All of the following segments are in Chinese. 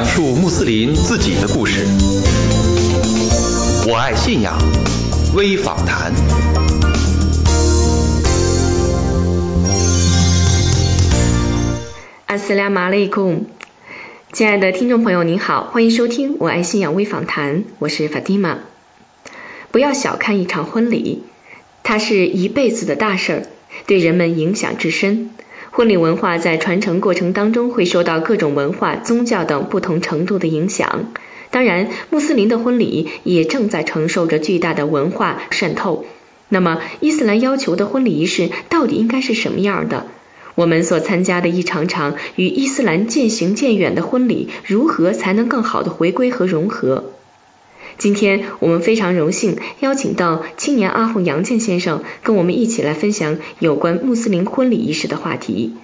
讲述穆斯林自己的故事。我爱信仰微访谈。阿斯拉马雷贡，亲爱的听众朋友，您好，欢迎收听我爱信仰微访谈，我是法蒂玛。不要小看一场婚礼，它是一辈子的大事儿，对人们影响至深。婚礼文化在传承过程当中会受到各种文化、宗教等不同程度的影响。当然，穆斯林的婚礼也正在承受着巨大的文化渗透。那么，伊斯兰要求的婚礼仪式到底应该是什么样的？我们所参加的一场场与伊斯兰渐行渐远的婚礼，如何才能更好的回归和融合？今天我们非常荣幸邀请到青年阿訇杨建先生，跟我们一起来分享有关穆斯林婚礼仪式的话题。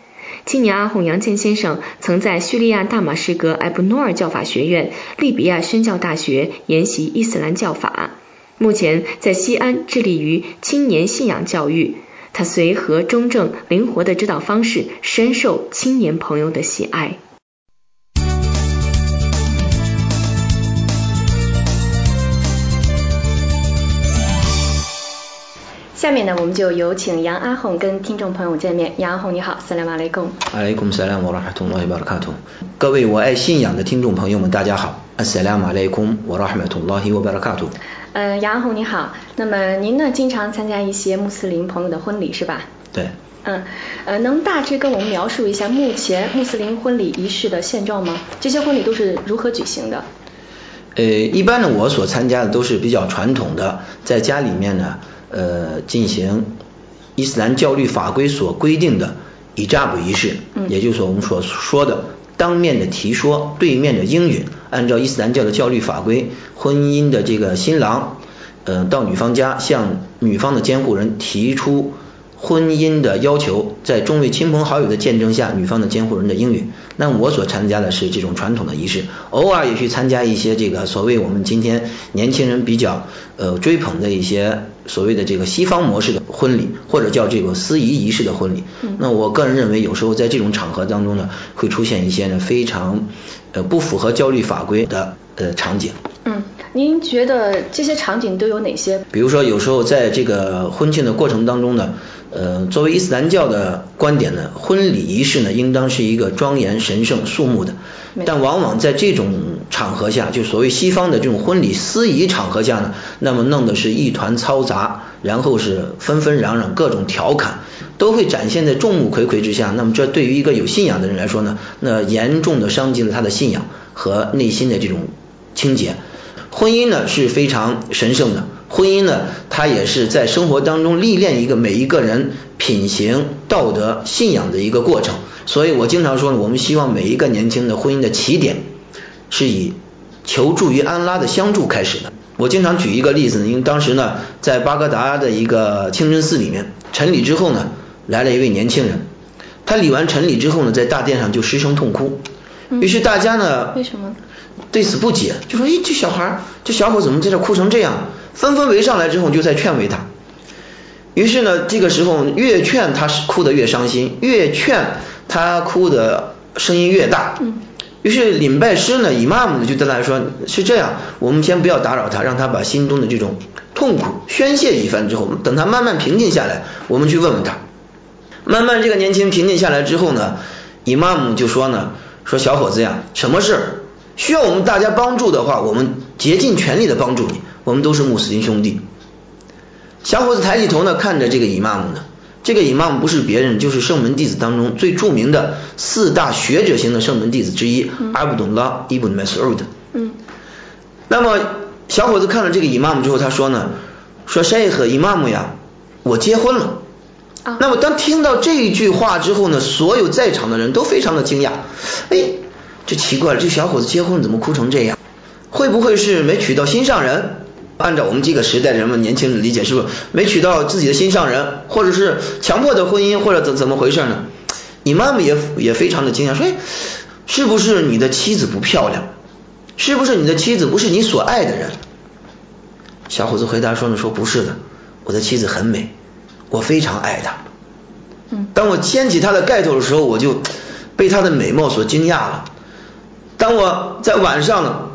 青年阿訇杨建先生曾在叙利亚大马士革埃布诺尔教法学院、利比亚宣教大学研习伊斯兰教法，目前在西安致力于青年信仰教育。他随和、中正、灵活的指导方式，深受青年朋友的喜爱。下面呢，我们就有请杨阿红跟听众朋友见面。杨阿红你好，斯兰马雷贡。阿雷贡斯兰瓦拉哈图拉伊巴拉卡图。各位我爱信仰的听众朋友们，大家好。阿斯兰马雷贡瓦拉哈图拉伊巴拉卡图。呃，杨阿红你好。那么您呢，经常参加一些穆斯林朋友的婚礼是吧？对。嗯，呃，能大致跟我们描述一下目前穆斯林婚礼仪式的现状吗？这些婚礼都是如何举行的？呃，一般呢，我所参加的都是比较传统的，在家里面呢。呃，进行伊斯兰教律法规所规定的以扎卜仪式，也就是我们所说的当面的提说，对面的应允。按照伊斯兰教的教律法规，婚姻的这个新郎，呃，到女方家向女方的监护人提出。婚姻的要求，在众位亲朋好友的见证下，女方的监护人的应允。那我所参加的是这种传统的仪式，偶尔也去参加一些这个所谓我们今天年轻人比较呃追捧的一些所谓的这个西方模式的婚礼，或者叫这个司仪仪式的婚礼。那我个人认为，有时候在这种场合当中呢，会出现一些呢非常呃不符合焦虑法规的呃场景。嗯。您觉得这些场景都有哪些？比如说，有时候在这个婚庆的过程当中呢，呃，作为伊斯兰教的观点呢，婚礼仪式呢，应当是一个庄严、神圣、肃穆的。但往往在这种场合下，就所谓西方的这种婚礼司仪场合下呢，那么弄的是一团嘈杂，然后是纷纷攘攘，各种调侃，都会展现在众目睽睽之下。那么这对于一个有信仰的人来说呢，那严重的伤及了他的信仰和内心的这种清洁。婚姻呢是非常神圣的，婚姻呢它也是在生活当中历练一个每一个人品行、道德、信仰的一个过程。所以我经常说呢，我们希望每一个年轻的婚姻的起点是以求助于安拉的相助开始的。我经常举一个例子呢，因为当时呢在巴格达的一个清真寺里面晨礼之后呢，来了一位年轻人，他礼完晨礼之后呢，在大殿上就失声痛哭，于是大家呢为什么？对此不解，就说：“咦，这小孩，这小伙怎么在这哭成这样？”纷纷围上来之后，就在劝慰他。于是呢，这个时候越劝他是哭得越伤心，越劝他哭的声音越大。于是领拜师呢，以妈姆呢就对他说：“是这样，我们先不要打扰他，让他把心中的这种痛苦宣泄一番之后，等他慢慢平静下来，我们去问问他。”慢慢这个年轻人平静下来之后呢，以妈姆就说呢：“说小伙子呀，什么事？”需要我们大家帮助的话，我们竭尽全力的帮助你。我们都是穆斯林兄弟。小伙子抬起头呢，看着这个伊玛目呢。这个伊玛目不是别人，就是圣门弟子当中最著名的四大学者型的圣门弟子之一阿卜杜拉·伊布·麦苏尔德。嗯。那么小伙子看了这个伊玛目之后，他说呢，说谁和伊玛目呀，我结婚了。那么当听到这一句话之后呢，所有在场的人都非常的惊讶。哎。这奇怪了，这小伙子结婚怎么哭成这样？会不会是没娶到心上人？按照我们这个时代人们年轻人的理解，是不是没娶到自己的心上人，或者是强迫的婚姻，或者怎怎么回事呢？你妈妈也也非常的惊讶，说：“哎是不是你的妻子不漂亮？是不是你的妻子不是你所爱的人？”小伙子回答说呢：“说不是的，我的妻子很美，我非常爱她。当我掀起她的盖头的时候，我就被她的美貌所惊讶了。”当我在晚上呢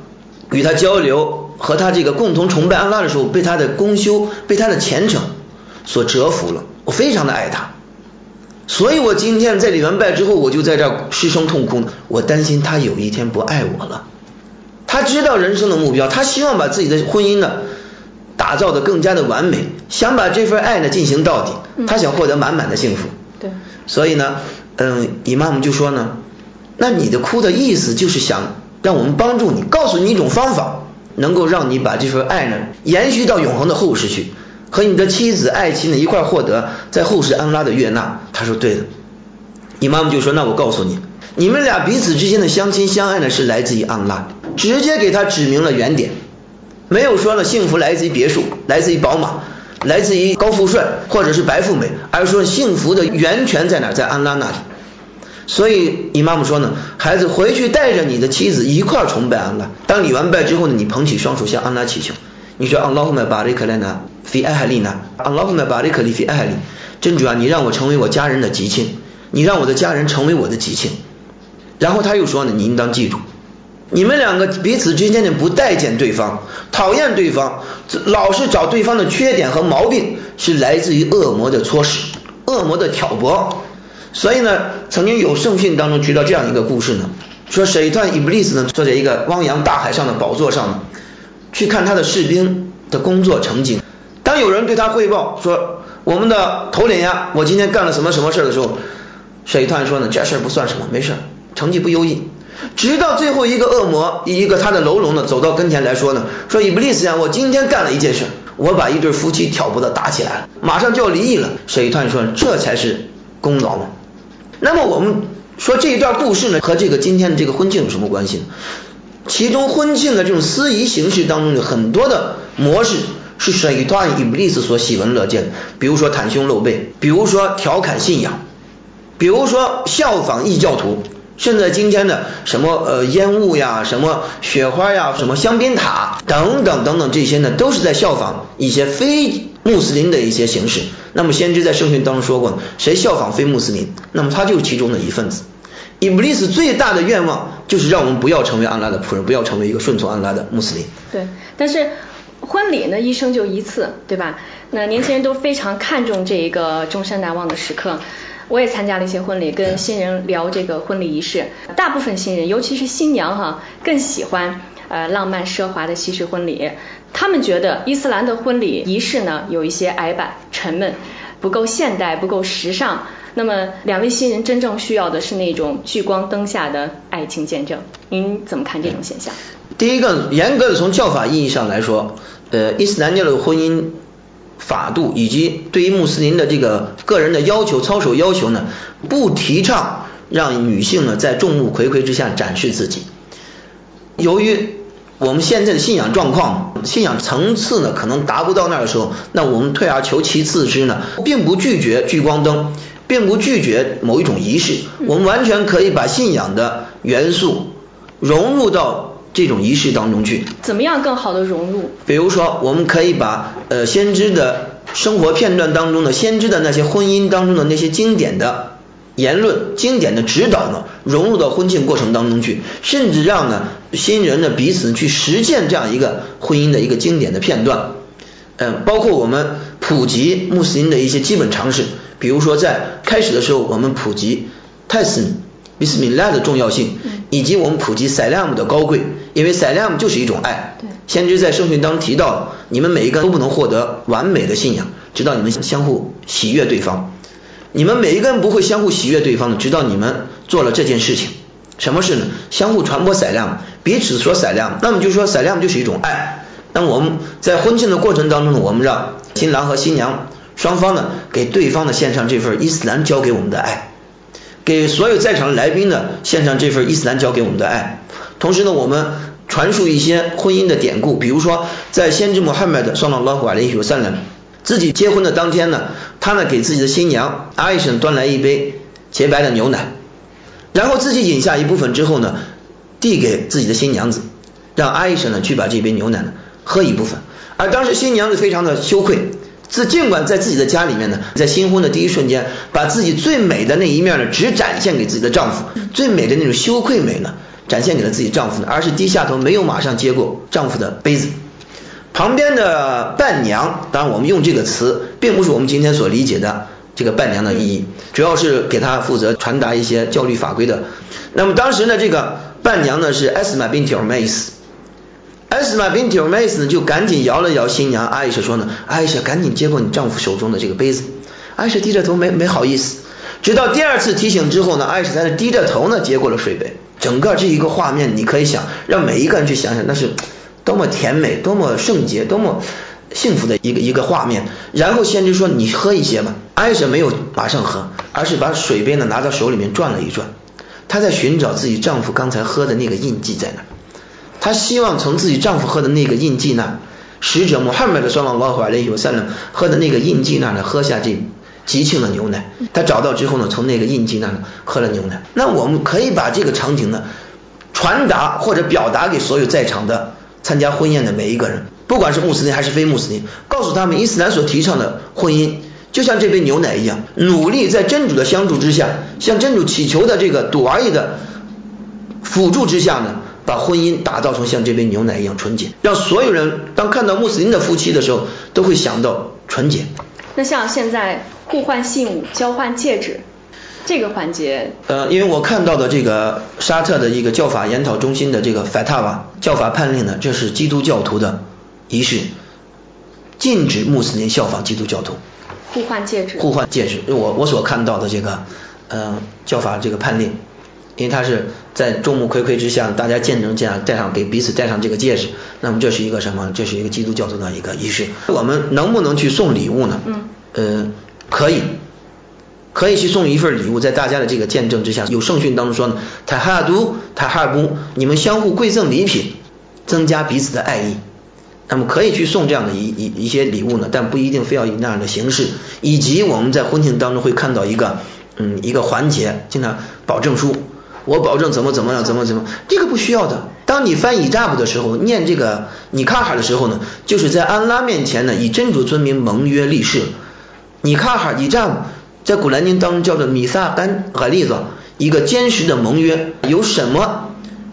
与他交流，和他这个共同崇拜安拉的时候，被他的功修，被他的虔诚所折服了，我非常的爱他。所以我今天在礼完拜之后，我就在这失声痛哭，我担心他有一天不爱我了。他知道人生的目标，他希望把自己的婚姻呢打造的更加的完美，想把这份爱呢进行到底，他想获得满满的幸福。对。所以呢，嗯，姨妈们就说呢，那你的哭的意思就是想让我们帮助你，告诉你一种方法，能够让你把这份爱呢延续到永恒的后世去。和你的妻子爱妻呢一块获得在后世安拉的悦纳，他说对的。你妈妈就说那我告诉你，你们俩彼此之间的相亲相爱呢是来自于安拉，直接给他指明了原点，没有说呢幸福来自于别墅，来自于宝马，来自于高富帅或者是白富美，而是说幸福的源泉在哪，在安拉那里。所以你妈妈说呢，孩子回去带着你的妻子一块崇拜安拉，当你完拜之后呢，你捧起双手向安拉祈求。你说阿拉胡麦巴里克莱纳菲艾哈利纳，阿拉胡麦巴里克里菲艾哈利，真主啊，你让我成为我家人的吉庆，你让我的家人成为我的吉庆。然后他又说呢，你应当记住，你们两个彼此之间的不待见对方，讨厌对方，老是找对方的缺点和毛病，是来自于恶魔的唆使，恶魔的挑拨。所以呢，曾经有圣训当中提到这样一个故事呢，说水段伊布利斯呢坐在一个汪洋大海上的宝座上呢。去看他的士兵的工作成绩。当有人对他汇报说我们的头领呀，我今天干了什么什么事的时候，水团说呢，这事儿不算什么，没事，成绩不优异。直到最后一个恶魔，一个他的喽啰呢，走到跟前来说呢，说伊布利斯呀，我今天干了一件事，我把一对夫妻挑拨的打起来了，马上就要离异了。水团说，这才是功劳嘛。那么我们说这一段故事呢，和这个今天的这个婚庆有什么关系呢？其中婚庆的这种司仪形式当中的很多的模式是水段伊布利斯所喜闻乐见的，比如说袒胸露背，比如说调侃信仰，比如说效仿异教徒，甚至今天的什么呃烟雾呀、什么雪花呀、什么香槟塔等等等等这些呢，都是在效仿一些非穆斯林的一些形式。那么先知在圣训当中说过，谁效仿非穆斯林，那么他就是其中的一份子。伊布利斯最大的愿望就是让我们不要成为安拉的仆人，不要成为一个顺从安拉的穆斯林。对，但是婚礼呢，一生就一次，对吧？那年轻人都非常看重这一个终身难忘的时刻。我也参加了一些婚礼，跟新人聊这个婚礼仪式。大部分新人，尤其是新娘哈，更喜欢呃浪漫奢华的西式婚礼。他们觉得伊斯兰的婚礼仪式呢，有一些矮板、沉闷，不够现代，不够时尚。那么，两位新人真正需要的是那种聚光灯下的爱情见证。您怎么看这种现象？第一个，严格的从教法意义上来说，呃，伊斯兰教的婚姻法度以及对于穆斯林的这个个人的要求、操守要求呢，不提倡让女性呢在众目睽睽之下展示自己。由于我们现在的信仰状况、信仰层次呢，可能达不到那儿的时候，那我们退而求其次之呢，并不拒绝聚光灯。并不拒绝某一种仪式，我们完全可以把信仰的元素融入到这种仪式当中去。怎么样更好的融入？比如说，我们可以把呃先知的生活片段当中的先知的那些婚姻当中的那些经典的言论、经典的指导呢，融入到婚庆过程当中去，甚至让呢新人呢彼此去实践这样一个婚姻的一个经典的片段。嗯，包括我们普及穆斯林的一些基本常识。比如说，在开始的时候，我们普及泰森、比斯米拉的重要性，以及我们普及塞拉姆的高贵，因为塞拉姆就是一种爱。先知在圣训当中提到，你们每一个都不能获得完美的信仰，直到你们相互喜悦对方。你们每一个人不会相互喜悦对方的，直到你们做了这件事情。什么事呢？相互传播塞拉姆，彼此说塞拉姆。那么就说塞拉姆就是一种爱。那我们在婚庆的过程当中呢，我们让新郎和新娘。双方呢，给对方呢献上这份伊斯兰教给我们的爱，给所有在场的来宾呢献上这份伊斯兰教给我们的爱。同时呢，我们传述一些婚姻的典故，比如说在先知穆罕默德上了拉胡阿里有三人自己结婚的当天呢，他呢给自己的新娘阿伊什端来一杯洁白的牛奶，然后自己饮下一部分之后呢，递给自己的新娘子，让阿伊什呢去把这杯牛奶呢喝一部分，而当时新娘子非常的羞愧。自尽管在自己的家里面呢，在新婚的第一瞬间，把自己最美的那一面呢，只展现给自己的丈夫，最美的那种羞愧美呢，展现给了自己丈夫呢，而是低下头没有马上接过丈夫的杯子。旁边的伴娘，当然我们用这个词，并不是我们今天所理解的这个伴娘的意义，主要是给她负责传达一些教律法规的。那么当时呢，这个伴娘呢是艾斯玛宾蒂尔梅斯，艾斯玛宾蒂尔梅斯呢就赶紧摇了摇新娘艾莎说呢，艾莎赶紧接过你丈夫手中的这个杯子。艾莎低着头没没好意思，直到第二次提醒之后呢，艾莎才是低着头呢接过了水杯。整个这一个画面，你可以想让每一个人去想想，那是。多么甜美，多么圣洁，多么幸福的一个一个画面。然后先知说：“你喝一些吧。”艾莎没有马上喝，而是把水杯呢拿到手里面转了一转。她在寻找自己丈夫刚才喝的那个印记在哪。她希望从自己丈夫喝的那个印记那，使者穆罕默德·双王光怀里有三人喝的那个印记那呢喝下这吉庆的牛奶。她找到之后呢，从那个印记那呢喝了牛奶。那我们可以把这个场景呢传达或者表达给所有在场的。参加婚宴的每一个人，不管是穆斯林还是非穆斯林，告诉他们伊斯兰所提倡的婚姻，就像这杯牛奶一样，努力在真主的相助之下，向真主祈求的这个赌而已的辅助之下呢，把婚姻打造成像这杯牛奶一样纯洁，让所有人当看到穆斯林的夫妻的时候，都会想到纯洁。那像现在互换信物、交换戒指。这个环节，呃，因为我看到的这个沙特的一个教法研讨中心的这个 fatwa 教法判令呢，这是基督教徒的仪式，禁止穆斯林效仿基督教徒。互换戒指。互换戒指，我我所看到的这个，呃，教法这个判令，因为他是在众目睽睽之下，大家见证这样戴上给彼此戴上这个戒指，那么这是一个什么？这是一个基督教徒的一个仪式。我们能不能去送礼物呢？嗯。呃，可以。可以去送一份礼物，在大家的这个见证之下，有圣训当中说呢，塔哈都塔哈布，你们相互馈赠礼品，增加彼此的爱意。那么可以去送这样的一一一些礼物呢，但不一定非要以那样的形式。以及我们在婚庆当中会看到一个嗯一个环节，经常保证书，我保证怎么怎么样，怎么怎么，这个不需要的。当你翻以扎布的时候，念这个你卡哈的时候呢，就是在安拉面前呢，以真主尊名盟约立誓，你卡哈以扎布。在古兰经当中叫做米萨干和例子，一个坚实的盟约，有什么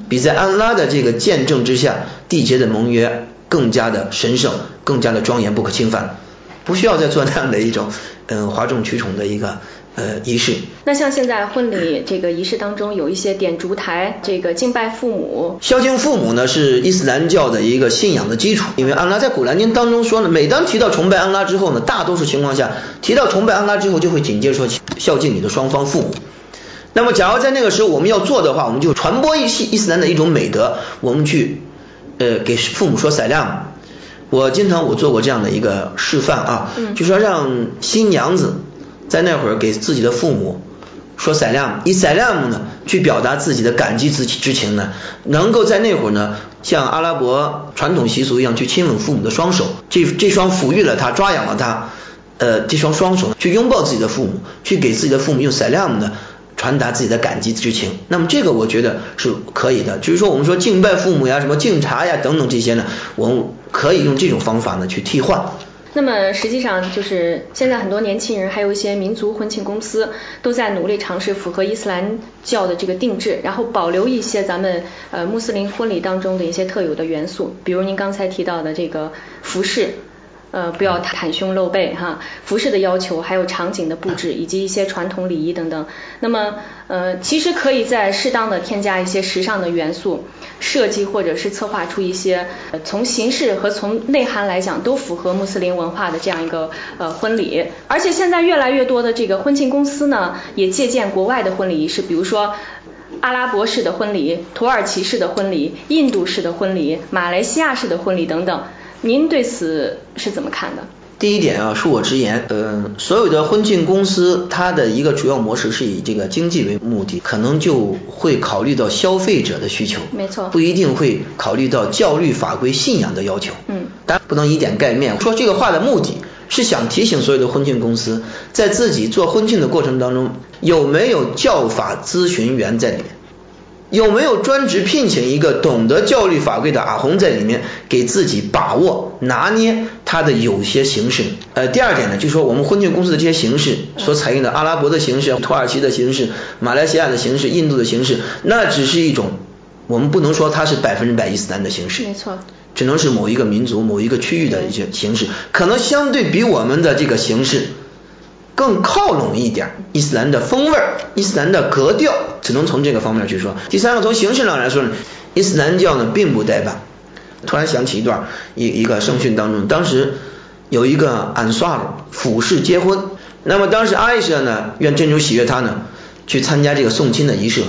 比在安拉的这个见证之下缔结的盟约更加的神圣、更加的庄严、不可侵犯？不需要再做那样的一种嗯哗众取宠的一个呃仪式。那像现在婚礼这个仪式当中有一些点烛台，这个敬拜父母。孝敬父母呢是伊斯兰教的一个信仰的基础，因为安拉在古兰经当中说呢，每当提到崇拜安拉之后呢，大多数情况下提到崇拜安拉之后就会紧接着说孝敬你的双方父母。那么假如在那个时候我们要做的话，我们就传播一些伊斯兰的一种美德，我们去呃给父母说塞量。我经常我做过这样的一个示范啊，就说让新娘子在那会儿给自己的父母说塞量，以塞量呢去表达自己的感激之之情呢，能够在那会儿呢像阿拉伯传统习俗一样去亲吻父母的双手，这这双抚育了他、抓养了他，呃这双双手去拥抱自己的父母，去给自己的父母用塞量呢。传达自己的感激之情，那么这个我觉得是可以的。就是说，我们说敬拜父母呀、什么敬茶呀等等这些呢，我们可以用这种方法呢去替换。那么实际上就是现在很多年轻人，还有一些民族婚庆公司都在努力尝试符合伊斯兰教的这个定制，然后保留一些咱们呃穆斯林婚礼当中的一些特有的元素，比如您刚才提到的这个服饰。呃，不要袒胸露背哈，服饰的要求，还有场景的布置，以及一些传统礼仪等等。那么，呃，其实可以在适当的添加一些时尚的元素，设计或者是策划出一些从形式和从内涵来讲都符合穆斯林文化的这样一个呃婚礼。而且现在越来越多的这个婚庆公司呢，也借鉴国外的婚礼仪式，比如说阿拉伯式的婚礼、土耳其式的婚礼、印度式的婚礼、马来西亚式的婚礼等等。您对此是怎么看的？第一点啊，恕我直言，嗯，所有的婚庆公司，它的一个主要模式是以这个经济为目的，可能就会考虑到消费者的需求，没错，不一定会考虑到教育法规、信仰的要求。嗯，当然不能以点盖面。说这个话的目的是想提醒所有的婚庆公司，在自己做婚庆的过程当中，有没有教法咨询员在里面。有没有专职聘请一个懂得教育法规的阿红在里面，给自己把握拿捏他的有些形式？呃，第二点呢，就是说我们婚庆公司的这些形式所采用的阿拉伯的形式、土耳其的形式、马来西亚的形式、印度的形式，那只是一种我们不能说它是百分之百伊斯兰的形式，没错，只能是某一个民族、某一个区域的一些形式，可能相对比我们的这个形式更靠拢一点伊斯兰的风味儿、伊斯兰的格调，只能从这个方面去说。第三个，从形式上来说呢，伊斯兰教呢并不怠慢。突然想起一段一一个圣训当中，当时有一个安萨尔俯视结婚，那么当时阿伊舍呢愿真主喜悦他呢去参加这个送亲的仪式。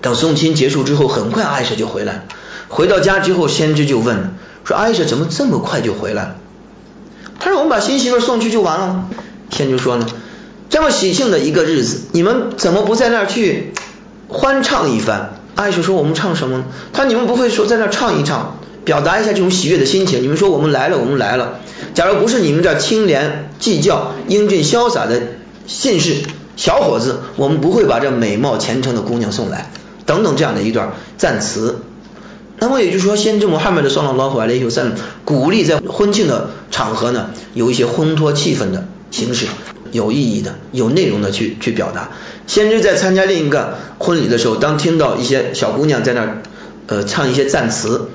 等送亲结束之后，很快艾莎就回来。回到家之后，先知就问说：“艾莎怎么这么快就回来了？”他说：“我们把新媳妇送去就完了。”先就说呢：“这么喜庆的一个日子，你们怎么不在那儿去欢唱一番？”艾莎说：“我们唱什么呢？”他说：“你们不会说在那儿唱一唱，表达一下这种喜悦的心情？你们说我们来了，我们来了。假如不是你们这清廉计较、英俊潇洒的信士小伙子，我们不会把这美貌虔诚的姑娘送来。”等等这样的一段赞词，那么也就是说，先知穆罕默德·桑拉拉回来以后，三鼓励在婚庆的场合呢，有一些烘托气氛的形式，有意义的、有内容的去去表达。先知在参加另一个婚礼的时候，当听到一些小姑娘在那儿呃唱一些赞词，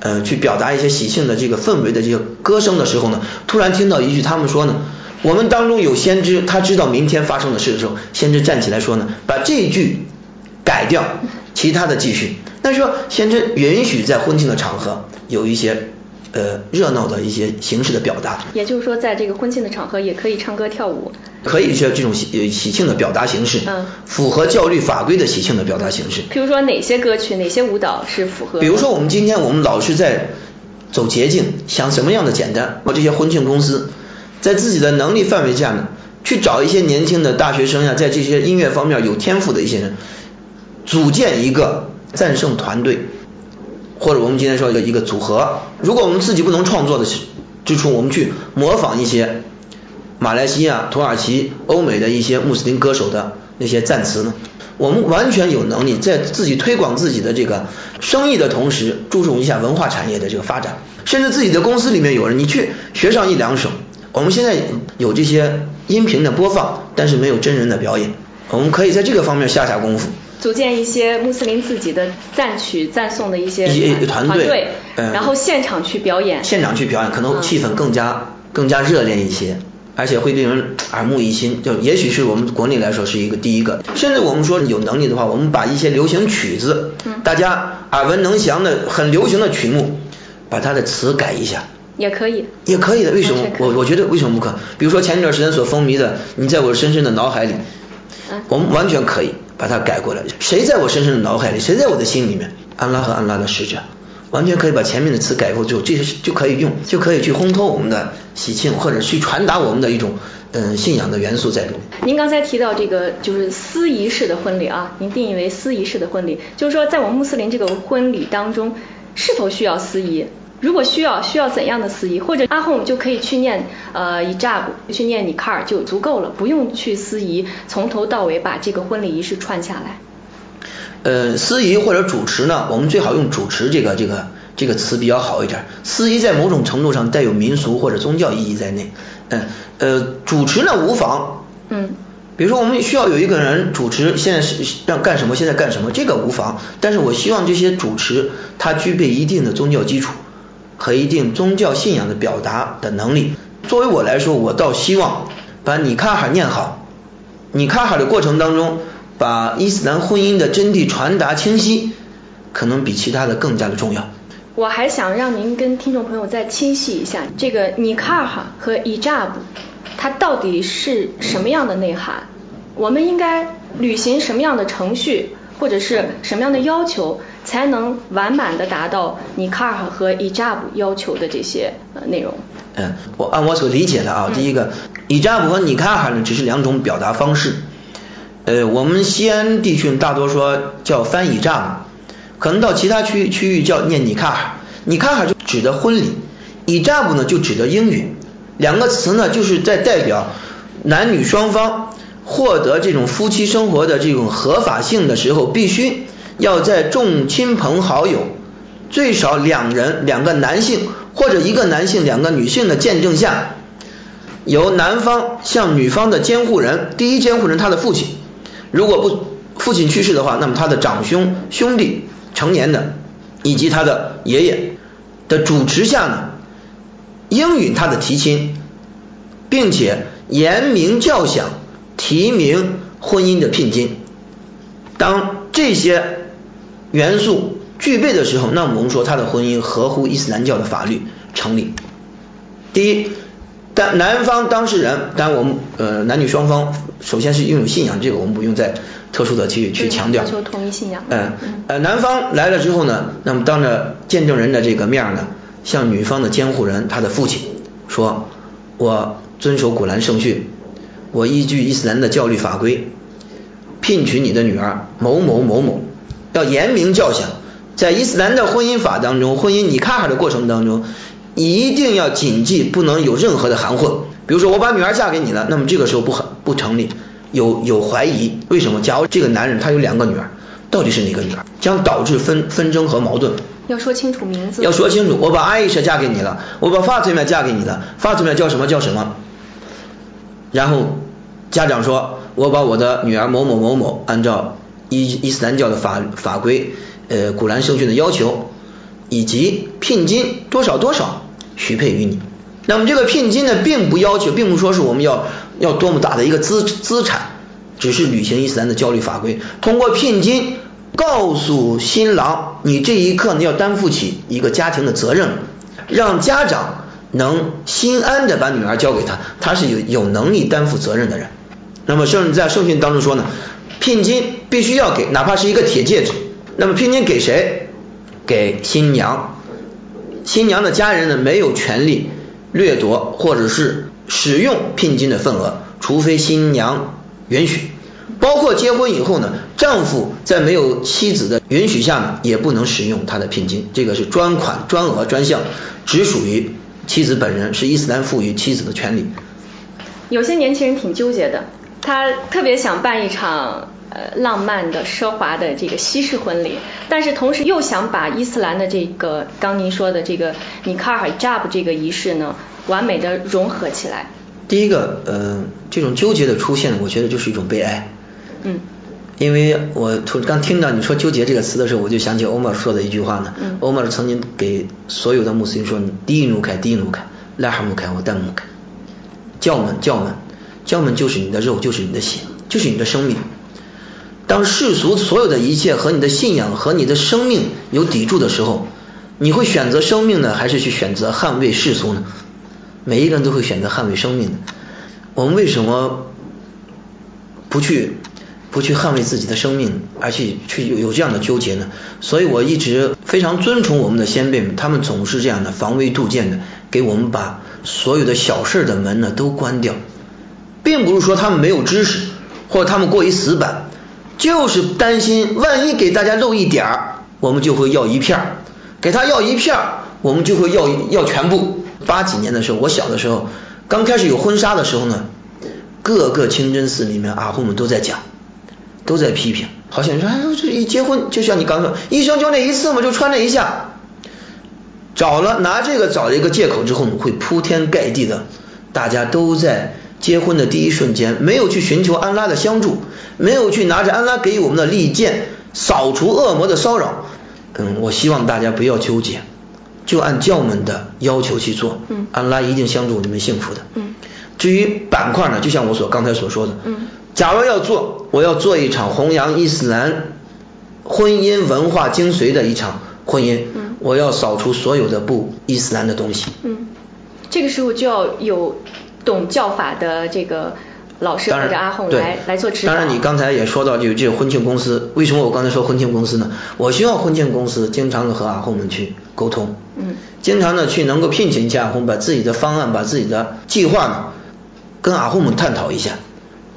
呃去表达一些喜庆的这个氛围的这个歌声的时候呢，突然听到一句，他们说呢，我们当中有先知，他知道明天发生的事的时候，先知站起来说呢，把这一句改掉。其他的继续，那说先知允许在婚庆的场合有一些呃热闹的一些形式的表达，也就是说，在这个婚庆的场合也可以唱歌跳舞，可以一些这种喜喜庆的表达形式，嗯，符合教律法规的喜庆的表达形式。比如说哪些歌曲、哪些舞蹈是符合？比如说我们今天我们老是在走捷径，想什么样的简单？我这些婚庆公司在自己的能力范围下呢，去找一些年轻的大学生呀，在这些音乐方面有天赋的一些人。组建一个战胜团队，或者我们今天说一个一个组合。如果我们自己不能创作的之处，我们去模仿一些马来西亚、土耳其、欧美的一些穆斯林歌手的那些赞词呢？我们完全有能力在自己推广自己的这个生意的同时，注重一下文化产业的这个发展。甚至自己的公司里面有人，你去学上一两首。我们现在有这些音频的播放，但是没有真人的表演。我们可以在这个方面下下功夫。组建一些穆斯林自己的赞曲赞颂的一些团队，然后现场去表演。现场去表演，可能气氛更加更加热烈一些，而且会令人耳目一新。就也许是我们国内来说是一个第一个。甚至我们说有能力的话，我们把一些流行曲子，大家耳闻能详的很流行的曲目，把它的词改一下。也可以。也可以的，为什么？我我觉得为什么不可？比如说前一段时间所风靡的《你在我深深的脑海里》，我们完全可以。把它改过来，谁在我深深的脑海里，谁在我的心里面？安拉和安拉的使者，完全可以把前面的词改过之后，这些就可以用，就可以去烘托我们的喜庆，或者去传达我们的一种嗯信仰的元素在里面。您刚才提到这个就是司仪式的婚礼啊，您定义为司仪式的婚礼，就是说在我们穆斯林这个婚礼当中，是否需要司仪？如果需要，需要怎样的司仪？或者阿訇就可以去念呃伊扎布，去念尼卡尔就足够了，不用去司仪，从头到尾把这个婚礼仪式串下来。呃，司仪或者主持呢，我们最好用主持这个这个这个词比较好一点。司仪在某种程度上带有民俗或者宗教意义在内。嗯呃，主持呢无妨。嗯。比如说我们需要有一个人主持，现在是让干什么？现在干什么？这个无妨。但是我希望这些主持他具备一定的宗教基础。和一定宗教信仰的表达的能力。作为我来说，我倒希望把你卡哈念好。你卡哈的过程当中，把伊斯兰婚姻的真谛传达清晰，可能比其他的更加的重要。我还想让您跟听众朋友再清晰一下，这个尼卡哈和伊扎布，它到底是什么样的内涵？我们应该履行什么样的程序，或者是什么样的要求？才能完满的达到尼卡尔和伊扎布要求的这些呃内容。嗯，我按我所理解的啊，第一个伊扎布和尼卡尔呢只是两种表达方式。呃，我们西安地区大多说叫翻译扎布，可能到其他区区域叫念尼卡尔。尼卡尔就指的婚礼，伊扎布呢就指的英语。两个词呢就是在代表男女双方获得这种夫妻生活的这种合法性的时候必须。要在众亲朋好友最少两人两个男性或者一个男性两个女性的见证下，由男方向女方的监护人第一监护人他的父亲，如果不父亲去世的话，那么他的长兄兄弟成年的以及他的爷爷的主持下呢，应允他的提亲，并且严明教响提名婚姻的聘金。当这些元素具备的时候，那么我们说他的婚姻合乎伊斯兰教的法律成立。第一，但男方当事人，当然我们呃男女双方首先是拥有信仰，这个我们不用再特殊的去去强调。要求同一信仰。嗯呃男方来了之后呢，那么当着见证人的这个面呢，向女方的监护人他的父亲说，我遵守古兰圣训，我依据伊斯兰的教律法规。聘娶你的女儿某某某某，要严明教响，在伊斯兰的婚姻法当中，婚姻你看哈的过程当中，一定要谨记，不能有任何的含混。比如说我把女儿嫁给你了，那么这个时候不很不成立，有有怀疑，为什么？假如这个男人他有两个女儿，到底是哪个女儿，将导致纷纷争和矛盾。要说清楚名字。要说清楚，我把阿伊莎嫁给你了，我把法特玛嫁给你了，法特玛叫什么叫什么？然后家长说。我把我的女儿某某某某按照伊伊斯兰教的法法规，呃，古兰圣训的要求，以及聘金多少多少许配于你。那么这个聘金呢，并不要求，并不说是我们要要多么大的一个资资产，只是履行伊斯兰的教律法规，通过聘金告诉新郎，你这一刻呢要担负起一个家庭的责任，让家长能心安的把女儿交给他，他是有有能力担负责任的人。那么圣在圣训当中说呢，聘金必须要给，哪怕是一个铁戒指。那么聘金给谁？给新娘，新娘的家人呢没有权利掠夺或者是使用聘金的份额，除非新娘允许。包括结婚以后呢，丈夫在没有妻子的允许下呢，也不能使用他的聘金，这个是专款专额专项，只属于妻子本人，是伊斯兰赋予妻子的权利。有些年轻人挺纠结的。他特别想办一场呃浪漫的奢华的这个西式婚礼，但是同时又想把伊斯兰的这个刚您说的这个尼卡尔 hijab 这个仪式呢完美的融合起来。第一个呃这种纠结的出现，我觉得就是一种悲哀。嗯。因为我突刚听到你说纠结这个词的时候，我就想起欧麦尔说的一句话呢。嗯。欧麦尔曾经给所有的穆斯林说：第一努凯，第一努凯，拉哈穆凯，我丹穆凯，教门教门。教门就是你的肉，就是你的血，就是你的生命。当世俗所有的一切和你的信仰和你的生命有抵触的时候，你会选择生命呢，还是去选择捍卫世俗呢？每一个人都会选择捍卫生命的。我们为什么不去不去捍卫自己的生命，而去去有有这样的纠结呢？所以我一直非常尊崇我们的先辈们，他们总是这样的防微杜渐的，给我们把所有的小事的门呢都关掉。并不是说他们没有知识，或者他们过于死板，就是担心万一给大家露一点儿，我们就会要一片儿；给他要一片儿，我们就会要要全部。八几年的时候，我小的时候，刚开始有婚纱的时候呢，各个清真寺里面阿訇们都在讲，都在批评，好像说哎这一结婚就像你刚说，一生就那一次嘛，就穿那一下，找了拿这个找了一个借口之后，会铺天盖地的，大家都在。结婚的第一瞬间，没有去寻求安拉的相助，没有去拿着安拉给予我们的利剑扫除恶魔的骚扰。嗯，我希望大家不要纠结，就按教门的要求去做。嗯，安拉一定相助你们幸福的。嗯，至于板块呢，就像我所刚才所说的。嗯，假如要做，我要做一场弘扬伊斯兰婚姻文化精髓的一场婚姻。嗯，我要扫除所有的不伊斯兰的东西。嗯，这个时候就要有。懂教法的这个老师或者阿訇来来做指导。当然，你刚才也说到，就这个婚庆公司，为什么我刚才说婚庆公司呢？我希望婚庆公司经常的和阿訇们去沟通，嗯，经常的去能够聘请一下阿訇，把自己的方案、把自己的计划呢，跟阿訇们探讨一下，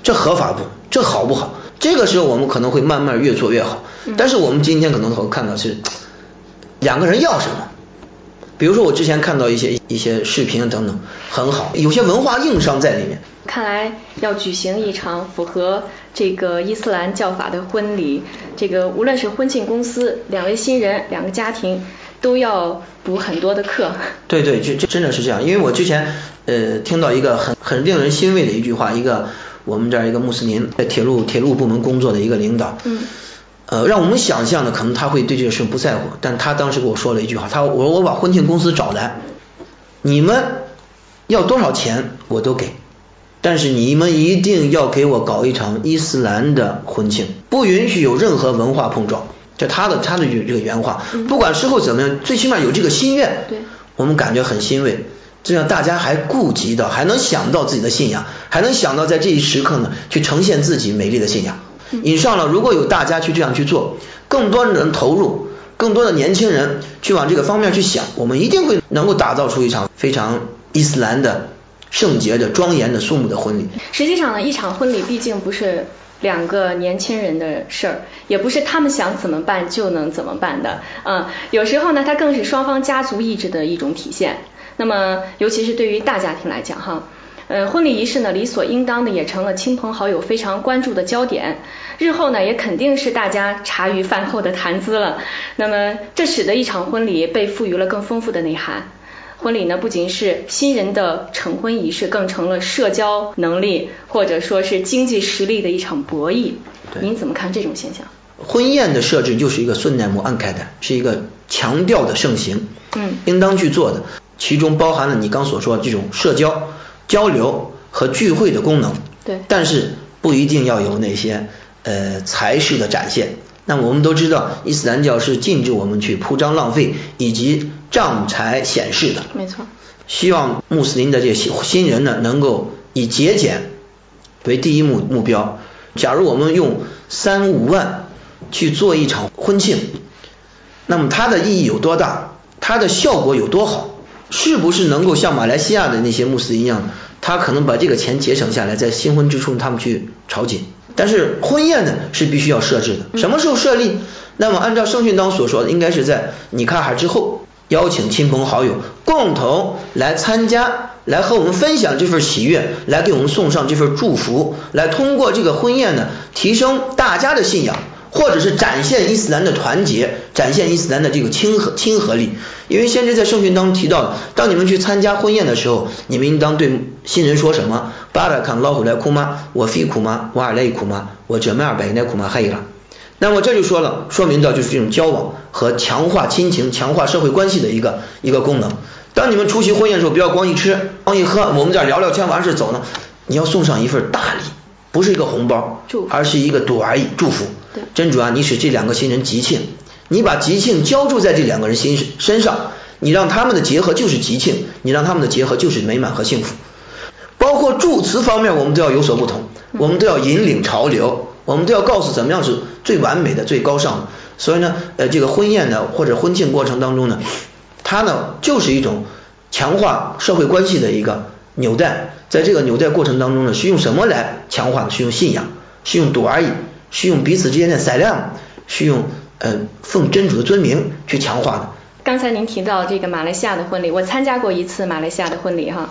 这合法不？这好不好？这个时候我们可能会慢慢越做越好。但是我们今天可能会看到是两个人要什么。比如说，我之前看到一些一些视频等等，很好，有些文化硬伤在里面。看来要举行一场符合这个伊斯兰教法的婚礼，这个无论是婚庆公司、两位新人、两个家庭，都要补很多的课。对对，这这真的是这样，因为我之前呃听到一个很很令人欣慰的一句话，一个我们这儿一个穆斯林在铁路铁路部门工作的一个领导，嗯，呃，让我们想象的可能他会对这个事不在乎，但他当时跟我说了一句话，他我我把婚庆公司找来，你们要多少钱我都给。但是你们一定要给我搞一场伊斯兰的婚庆，不允许有任何文化碰撞。这他的他的这个原话，不管事后怎么样，最起码有这个心愿，对，我们感觉很欣慰。这样大家还顾及到，还能想到自己的信仰，还能想到在这一时刻呢，去呈现自己美丽的信仰。以上呢，如果有大家去这样去做，更多的人投入，更多的年轻人去往这个方面去想，我们一定会能够打造出一场非常伊斯兰的。圣洁的、庄严的、肃穆的婚礼。实际上呢，一场婚礼毕竟不是两个年轻人的事儿，也不是他们想怎么办就能怎么办的。嗯，有时候呢，它更是双方家族意志的一种体现。那么，尤其是对于大家庭来讲，哈，呃，婚礼仪式呢，理所应当的也成了亲朋好友非常关注的焦点。日后呢，也肯定是大家茶余饭后的谈资了。那么，这使得一场婚礼被赋予了更丰富的内涵。婚礼呢，不仅是新人的成婚仪式，更成了社交能力或者说是经济实力的一场博弈。您怎么看这种现象？婚宴的设置就是一个顺带模按开的，是一个强调的盛行，嗯，应当去做的，其中包含了你刚所说的这种社交、交流和聚会的功能。对，但是不一定要有那些呃财势的展现。那我们都知道，伊斯兰教是禁止我们去铺张浪费以及账财显示的。没错。希望穆斯林的这些新人呢，能够以节俭为第一目目标。假如我们用三五万去做一场婚庆，那么它的意义有多大？它的效果有多好？是不是能够像马来西亚的那些穆斯林一样，他可能把这个钱节省下来，在新婚之初他们去朝觐？但是婚宴呢是必须要设置的，什么时候设立？那么按照圣训当所说的，应该是在你看海之后，邀请亲朋好友共同来参加，来和我们分享这份喜悦，来给我们送上这份祝福，来通过这个婚宴呢，提升大家的信仰。或者是展现伊斯兰的团结，展现伊斯兰的这个亲和亲和力。因为先知在圣训当中提到，当你们去参加婚宴的时候，你们应当对新人说什么？巴拉看老虎来哭吗？我非哭吗？我尔来哭吗？我这麦尔百来哭吗？黑了。那么这就说了，说明到就是这种交往和强化亲情、强化社会关系的一个一个功能。当你们出席婚宴的时候，不要光一吃，光一喝，我们这聊聊天完事走呢，你要送上一份大礼，不是一个红包，而是一个朵而已，祝福。真主啊，你使这两个新人吉庆，你把吉庆浇筑在这两个人心身上，你让他们的结合就是吉庆，你让他们的结合就是美满和幸福。包括祝词方面，我们都要有所不同，我们都要引领潮流，我们都要告诉怎么样是最完美的、最高尚的。所以呢，呃，这个婚宴呢或者婚庆过程当中呢，它呢就是一种强化社会关系的一个纽带，在这个纽带过程当中呢，是用什么来强化的？是用信仰，是用赌而已。是用彼此之间的赛量，是用呃奉真主的尊名去强化的。刚才您提到这个马来西亚的婚礼，我参加过一次马来西亚的婚礼哈。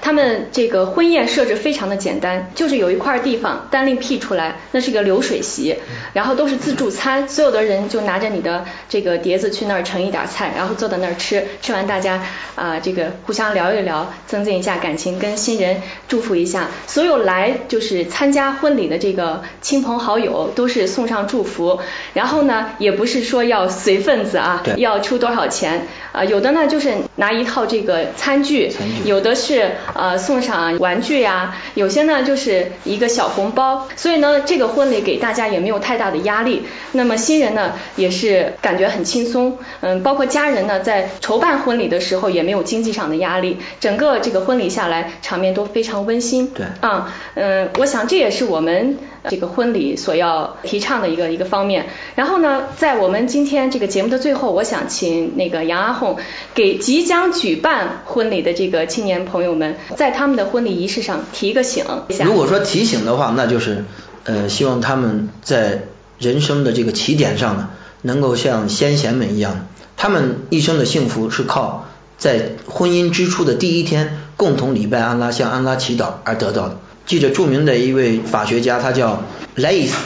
他们这个婚宴设置非常的简单，就是有一块地方单另辟出来，那是个流水席，然后都是自助餐，所有的人就拿着你的这个碟子去那儿盛一点菜，然后坐在那儿吃，吃完大家啊这个互相聊一聊，增进一下感情，跟新人祝福一下。所有来就是参加婚礼的这个亲朋好友都是送上祝福，然后呢也不是说要随份子啊，要出多少钱啊，有的呢就是拿一套这个餐具，有的是。呃，送上玩具呀，有些呢就是一个小红包，所以呢，这个婚礼给大家也没有太大的压力。那么新人呢，也是感觉很轻松，嗯，包括家人呢，在筹办婚礼的时候也没有经济上的压力，整个这个婚礼下来，场面都非常温馨。对，啊，嗯，我想这也是我们。这个婚礼所要提倡的一个一个方面，然后呢，在我们今天这个节目的最后，我想请那个杨阿红给即将举办婚礼的这个青年朋友们，在他们的婚礼仪式上提个醒。如果说提醒的话，那就是呃，希望他们在人生的这个起点上呢，能够像先贤们一样，他们一生的幸福是靠在婚姻之初的第一天共同礼拜安拉、向安拉祈祷而得到的。记着，著名的一位法学家，他叫莱伊斯，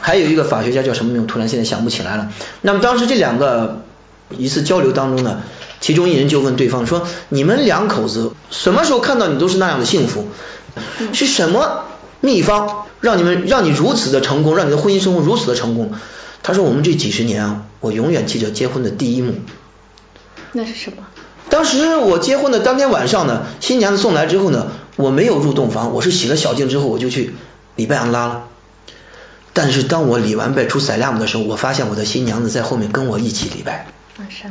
还有一个法学家叫什么名？突然现在想不起来了。那么当时这两个一次交流当中呢，其中一人就问对方说：“你们两口子什么时候看到你都是那样的幸福？是什么秘方让你们让你如此的成功，让你的婚姻生活如此的成功？”他说：“我们这几十年啊，我永远记着结婚的第一幕。”那是什么？当时我结婚的当天晚上呢，新娘子送来之后呢，我没有入洞房，我是洗了小净之后我就去礼拜安拉了。但是当我礼完拜出塞拉姆的时候，我发现我的新娘子在后面跟我一起礼拜。马上。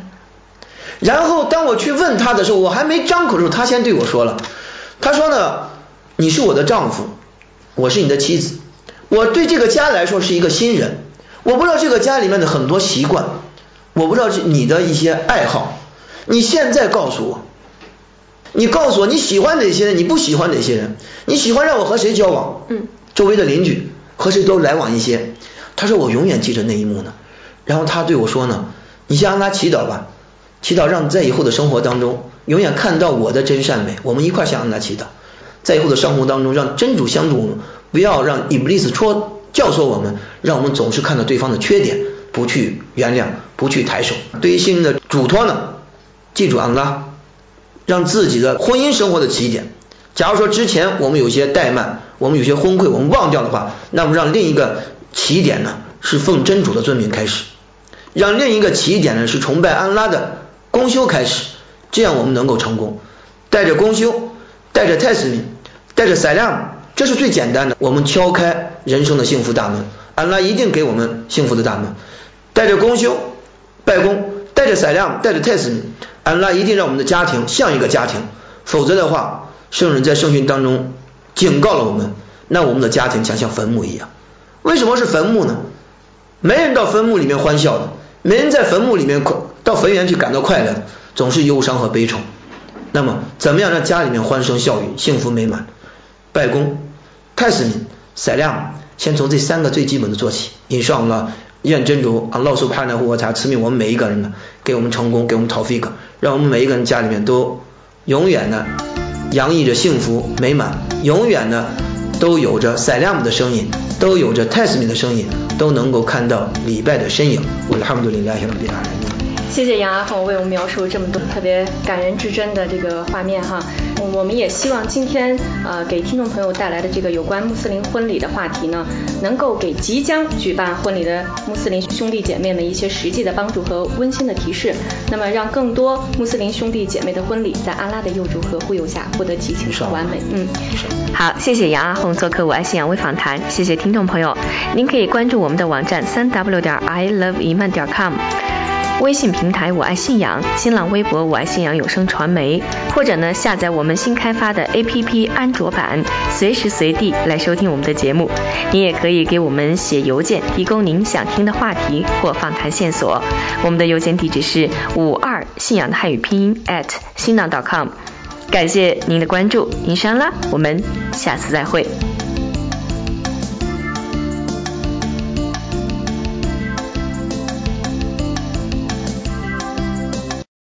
然后当我去问他的时候，我还没张口的时候，他先对我说了，他说呢，你是我的丈夫，我是你的妻子，我对这个家来说是一个新人，我不知道这个家里面的很多习惯，我不知道你的一些爱好。你现在告诉我，你告诉我你喜欢哪些人，你不喜欢哪些人？你喜欢让我和谁交往？嗯。周围的邻居和谁都来往一些？他说我永远记着那一幕呢。然后他对我说呢，你先让他祈祷吧，祈祷让在以后的生活当中永远看到我的真善美。我们一块想让他祈祷，在以后的生活当中让真主相助，不要让伊布利斯戳教唆我们，让我们总是看到对方的缺点，不去原谅，不去抬手。对于心灵的嘱托呢？记住安拉，让自己的婚姻生活的起点。假如说之前我们有些怠慢，我们有些昏聩，我们忘掉的话，那么让另一个起点呢是奉真主的尊名开始，让另一个起点呢是崇拜安拉的公修开始，这样我们能够成功。带着公修，带着泰斯敏，带着赛量，这是最简单的。我们敲开人生的幸福大门，安拉一定给我们幸福的大门。带着公修，拜功，带着赛量，带着泰斯敏。安拉一定让我们的家庭像一个家庭，否则的话，圣人在圣训当中警告了我们，那我们的家庭将像坟墓一样。为什么是坟墓呢？没人到坟墓里面欢笑的，没人在坟墓里面快到坟园去感到快乐，总是忧伤和悲愁。那么，怎么样让家里面欢声笑语、幸福美满？拜公、泰斯敏、闪亮，先从这三个最基本的做起。以上了。愿真主啊，老苏帕纳胡我才赐命我们每一个人呢，给我们成功，给我们逃 fig，让我们每一个人家里面都永远呢洋溢着幸福美满，永远呢都有着塞拉姆的声音，都有着泰斯米的声音，都能够看到礼拜的身影。我的哈姆杜林拉希拉比拉人。谢谢杨阿红为我们描述这么多特别感人至真的这个画面哈，我们也希望今天呃给听众朋友带来的这个有关穆斯林婚礼的话题呢，能够给即将举办婚礼的穆斯林兄弟姐妹们一些实际的帮助和温馨的提示，那么让更多穆斯林兄弟姐妹的婚礼在阿拉的佑助和护佑下获得激情和完美。嗯，好，谢谢杨阿红做客我爱信仰微访谈，谢谢听众朋友，您可以关注我们的网站三 w 点 i love 一曼点 com。微信平台我爱信仰，新浪微博我爱信仰有声传媒，或者呢下载我们新开发的 APP 安卓版，随时随地来收听我们的节目。您也可以给我们写邮件，提供您想听的话题或访谈线索。我们的邮件地址是五二信仰的汉语拼音 at 新浪 .com。感谢您的关注，您删啦，我们下次再会。